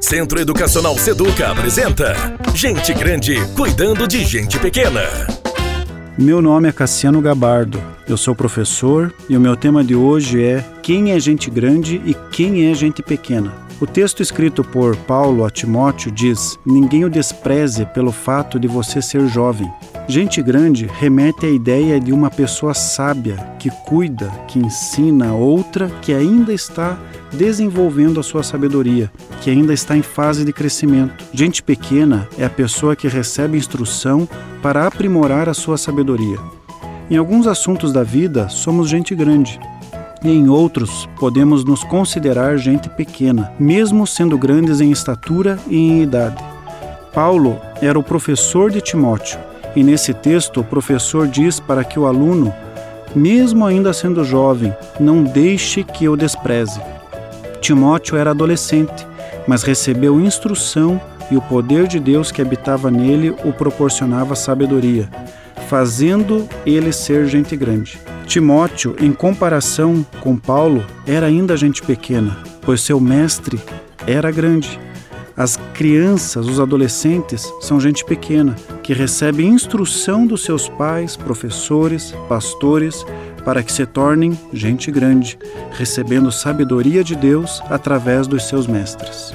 Centro Educacional Seduca apresenta Gente Grande cuidando de gente pequena. Meu nome é Cassiano Gabardo, eu sou professor e o meu tema de hoje é Quem é gente grande e quem é gente pequena? O texto escrito por Paulo a Timóteo diz: Ninguém o despreze pelo fato de você ser jovem. Gente grande remete à ideia de uma pessoa sábia que cuida, que ensina a outra que ainda está desenvolvendo a sua sabedoria, que ainda está em fase de crescimento. Gente pequena é a pessoa que recebe instrução para aprimorar a sua sabedoria. Em alguns assuntos da vida, somos gente grande em outros podemos nos considerar gente pequena, mesmo sendo grandes em estatura e em idade. Paulo era o professor de Timóteo, e nesse texto o professor diz para que o aluno, mesmo ainda sendo jovem, não deixe que o despreze. Timóteo era adolescente, mas recebeu instrução e o poder de Deus que habitava nele o proporcionava sabedoria, fazendo ele ser gente grande. Timóteo, em comparação com Paulo, era ainda gente pequena, pois seu mestre era grande. As crianças, os adolescentes, são gente pequena, que recebe instrução dos seus pais, professores, pastores, para que se tornem gente grande, recebendo sabedoria de Deus através dos seus mestres.